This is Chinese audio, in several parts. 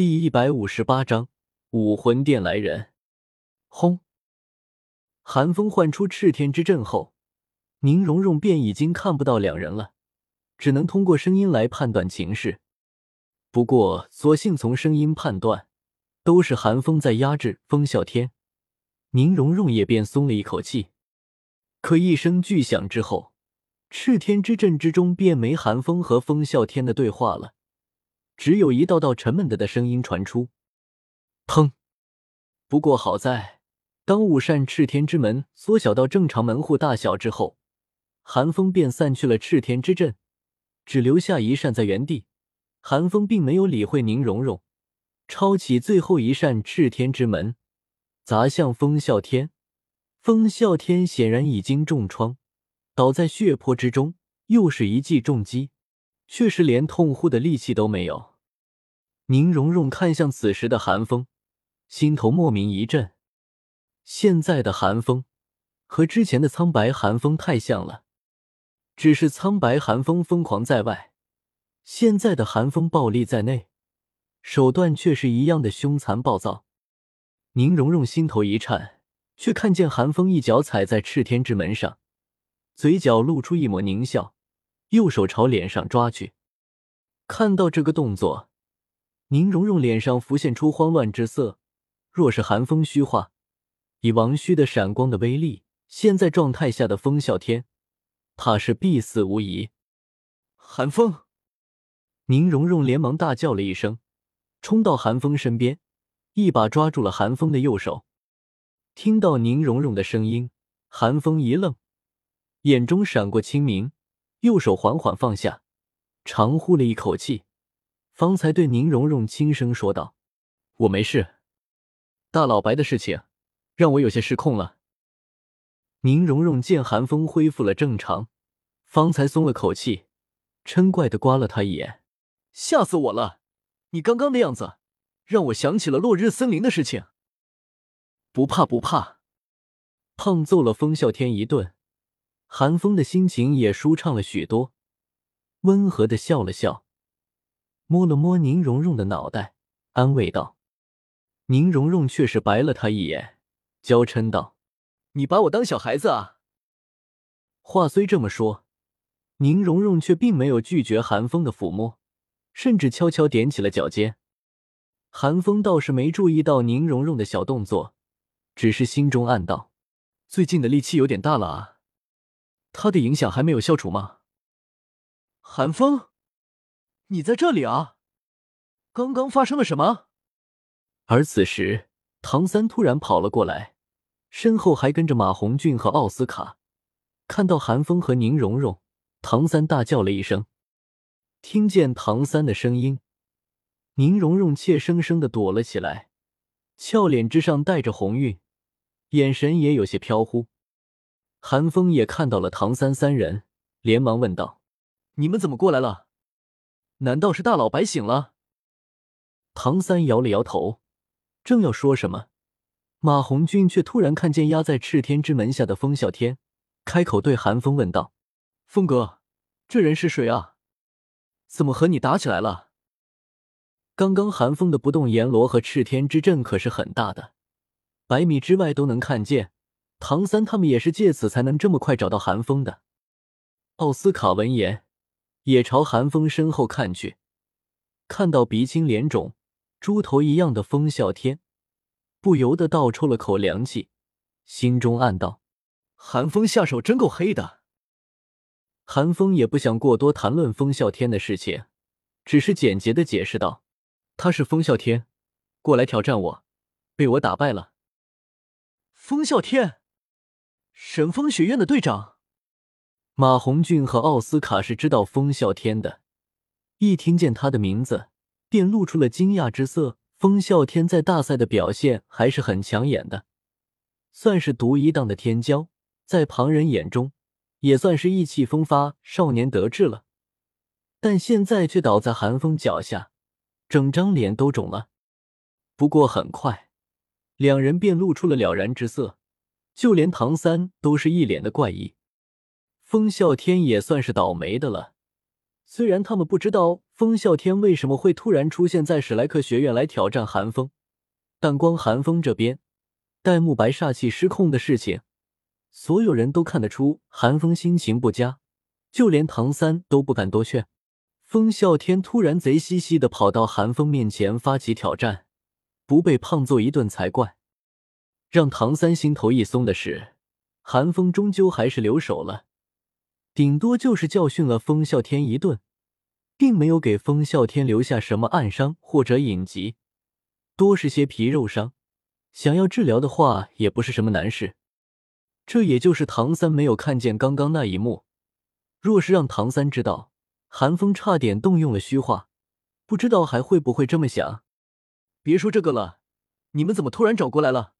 第一百五十八章武魂殿来人。轰！寒风唤出赤天之阵后，宁荣荣便已经看不到两人了，只能通过声音来判断情势。不过，索性从声音判断，都是寒风在压制风啸天。宁荣荣也便松了一口气。可一声巨响之后，赤天之阵之中便没寒风和风啸天的对话了。只有一道道沉闷的的声音传出，砰！不过好在，当五扇赤天之门缩小到正常门户大小之后，寒风便散去了赤天之阵，只留下一扇在原地。寒风并没有理会宁荣荣，抄起最后一扇赤天之门，砸向风啸天。风啸天显然已经重创，倒在血泊之中，又是一记重击，却是连痛呼的力气都没有。宁荣荣看向此时的寒风，心头莫名一震。现在的寒风和之前的苍白寒风太像了，只是苍白寒风疯狂在外，现在的寒风暴力在内，手段却是一样的凶残暴躁。宁荣荣心头一颤，却看见寒风一脚踩在赤天之门上，嘴角露出一抹狞笑，右手朝脸上抓去。看到这个动作。宁荣荣脸上浮现出慌乱之色，若是寒风虚化，以王虚的闪光的威力，现在状态下的风啸天，怕是必死无疑。寒风，宁荣荣连忙大叫了一声，冲到寒风身边，一把抓住了寒风的右手。听到宁荣荣的声音，寒风一愣，眼中闪过清明，右手缓缓放下，长呼了一口气。方才对宁荣荣轻声说道：“我没事，大老白的事情让我有些失控了。”宁荣荣见寒风恢复了正常，方才松了口气，嗔怪的刮了他一眼：“吓死我了！你刚刚的样子，让我想起了落日森林的事情。”不怕不怕，胖揍了风啸天一顿，寒风的心情也舒畅了许多，温和的笑了笑。摸了摸宁荣荣的脑袋，安慰道：“宁荣荣却是白了他一眼，娇嗔道：‘你把我当小孩子啊？’话虽这么说，宁荣荣却并没有拒绝韩风的抚摸，甚至悄悄踮起了脚尖。韩风倒是没注意到宁荣荣的小动作，只是心中暗道：最近的力气有点大了啊，他的影响还没有消除吗？韩风。你在这里啊？刚刚发生了什么？而此时，唐三突然跑了过来，身后还跟着马红俊和奥斯卡。看到韩风和宁荣荣，唐三大叫了一声。听见唐三的声音，宁荣荣怯生生的躲了起来，俏脸之上带着红晕，眼神也有些飘忽。韩风也看到了唐三三人，连忙问道：“你们怎么过来了？”难道是大老白醒了？唐三摇了摇头，正要说什么，马红俊却突然看见压在赤天之门下的风啸天，开口对韩风问道：“风哥，这人是谁啊？怎么和你打起来了？”刚刚韩风的不动阎罗和赤天之阵可是很大的，百米之外都能看见。唐三他们也是借此才能这么快找到韩风的。奥斯卡闻言。也朝寒风身后看去，看到鼻青脸肿、猪头一样的风啸天，不由得倒抽了口凉气，心中暗道：“寒风下手真够黑的。”寒风也不想过多谈论风啸天的事情，只是简洁的解释道：“他是风啸天，过来挑战我，被我打败了。”风啸天，神风学院的队长。马红俊和奥斯卡是知道风啸天的，一听见他的名字，便露出了惊讶之色。风啸天在大赛的表现还是很抢眼的，算是独一档的天骄，在旁人眼中也算是意气风发、少年得志了。但现在却倒在寒风脚下，整张脸都肿了。不过很快，两人便露出了了然之色，就连唐三都是一脸的怪异。风啸天也算是倒霉的了，虽然他们不知道风啸天为什么会突然出现在史莱克学院来挑战寒风，但光寒风这边戴沐白煞气失控的事情，所有人都看得出寒风心情不佳，就连唐三都不敢多劝。风啸天突然贼兮兮的跑到寒风面前发起挑战，不被胖揍一顿才怪。让唐三心头一松的是，寒风终究还是留手了，顶多就是教训了风啸天一顿，并没有给风啸天留下什么暗伤或者隐疾，多是些皮肉伤，想要治疗的话也不是什么难事。这也就是唐三没有看见刚刚那一幕，若是让唐三知道，寒风差点动用了虚化，不知道还会不会这么想。别说这个了，你们怎么突然找过来了？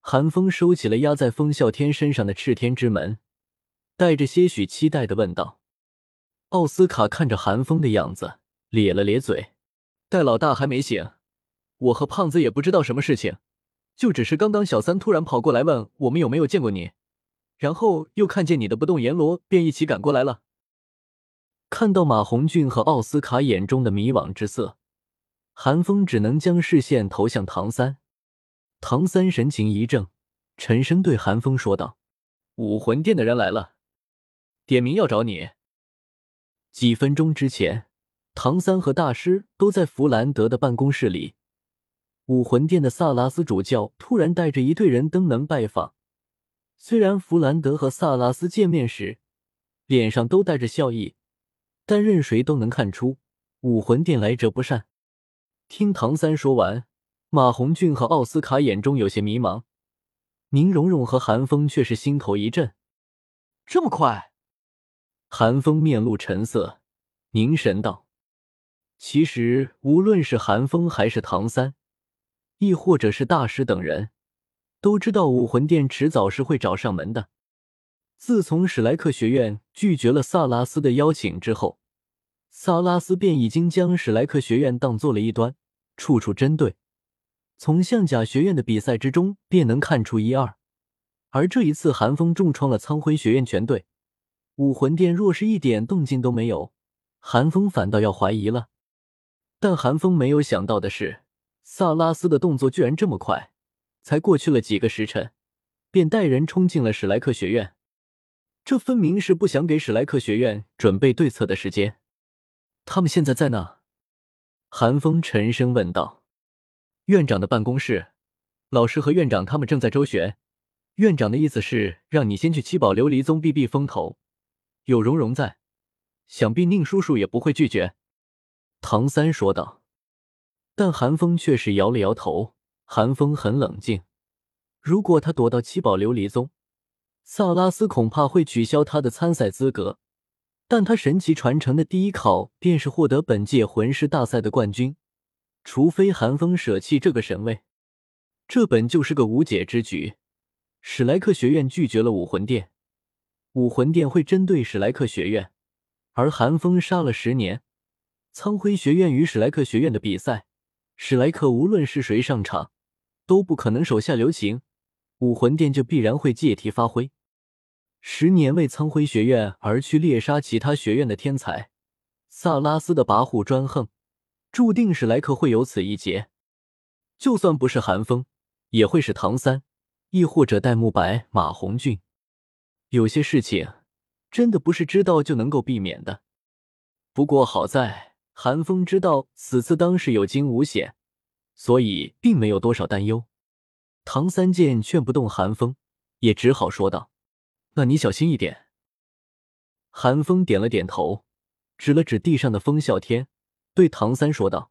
寒风收起了压在风啸天身上的赤天之门，带着些许期待的问道：“奥斯卡看着韩风的样子，咧了咧嘴。戴老大还没醒，我和胖子也不知道什么事情，就只是刚刚小三突然跑过来问我们有没有见过你，然后又看见你的不动阎罗，便一起赶过来了。”看到马红俊和奥斯卡眼中的迷惘之色，寒风只能将视线投向唐三。唐三神情一怔，沉声对寒风说道：“武魂殿的人来了，点名要找你。”几分钟之前，唐三和大师都在弗兰德的办公室里。武魂殿的萨拉斯主教突然带着一队人登门拜访。虽然弗兰德和萨拉斯见面时脸上都带着笑意，但任谁都能看出武魂殿来者不善。听唐三说完。马红俊和奥斯卡眼中有些迷茫，宁荣荣和韩风却是心头一震。这么快？韩风面露沉色，凝神道：“其实无论是韩风还是唐三，亦或者是大师等人，都知道武魂殿迟早是会找上门的。自从史莱克学院拒绝了萨拉斯的邀请之后，萨拉斯便已经将史莱克学院当做了一端，处处针对。”从象甲学院的比赛之中便能看出一二，而这一次寒风重创了苍辉学院全队，武魂殿若是一点动静都没有，韩风反倒要怀疑了。但韩风没有想到的是，萨拉斯的动作居然这么快，才过去了几个时辰，便带人冲进了史莱克学院，这分明是不想给史莱克学院准备对策的时间。他们现在在哪？韩风沉声问道。院长的办公室，老师和院长他们正在周旋。院长的意思是让你先去七宝琉璃宗避避风头，有蓉蓉在，想必宁叔叔也不会拒绝。”唐三说道。但韩风却是摇了摇头。韩风很冷静，如果他躲到七宝琉璃宗，萨拉斯恐怕会取消他的参赛资格。但他神奇传承的第一考便是获得本届魂师大赛的冠军。除非寒风舍弃这个神位，这本就是个无解之局。史莱克学院拒绝了武魂殿，武魂殿会针对史莱克学院，而寒风杀了十年苍辉学院与史莱克学院的比赛，史莱克无论是谁上场，都不可能手下留情，武魂殿就必然会借题发挥。十年为苍辉学院而去猎杀其他学院的天才，萨拉斯的跋扈专横。注定史莱克会有此一劫，就算不是寒风，也会是唐三，亦或者戴沐白、马红俊。有些事情真的不是知道就能够避免的。不过好在寒风知道此次当是有惊无险，所以并没有多少担忧。唐三见劝不动寒风，也只好说道：“那你小心一点。”寒风点了点头，指了指地上的风啸天。对唐三说道：“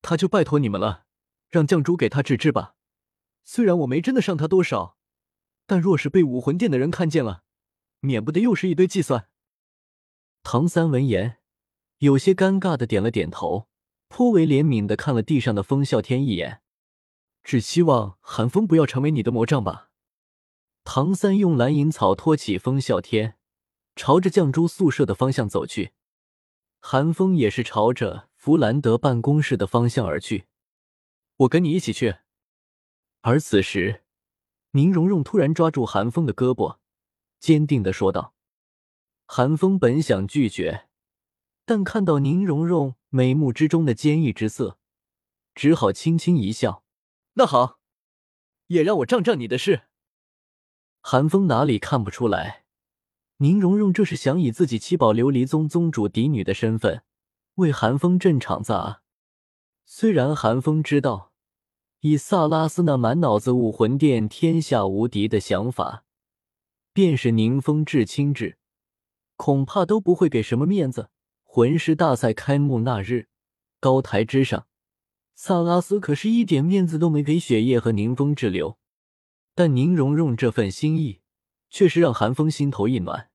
他就拜托你们了，让绛珠给他治治吧。虽然我没真的伤他多少，但若是被武魂殿的人看见了，免不得又是一堆计算。”唐三闻言，有些尴尬的点了点头，颇为怜悯的看了地上的风啸天一眼，只希望寒风不要成为你的魔杖吧。唐三用蓝银草托起风啸天，朝着绛珠宿舍的方向走去。寒风也是朝着。弗兰德办公室的方向而去，我跟你一起去。而此时，宁荣荣突然抓住寒风的胳膊，坚定的说道：“韩风本想拒绝，但看到宁荣荣眉目之中的坚毅之色，只好轻轻一笑：“那好，也让我仗仗你的势。”韩风哪里看不出来，宁荣荣这是想以自己七宝琉璃宗宗主嫡女的身份为韩风镇场子啊！虽然韩风知道，以萨拉斯那满脑子武魂殿天下无敌的想法，便是宁风致亲至，恐怕都不会给什么面子。魂师大赛开幕那日，高台之上，萨拉斯可是一点面子都没给雪夜和宁风致留。但宁荣荣这份心意，却是让韩风心头一暖。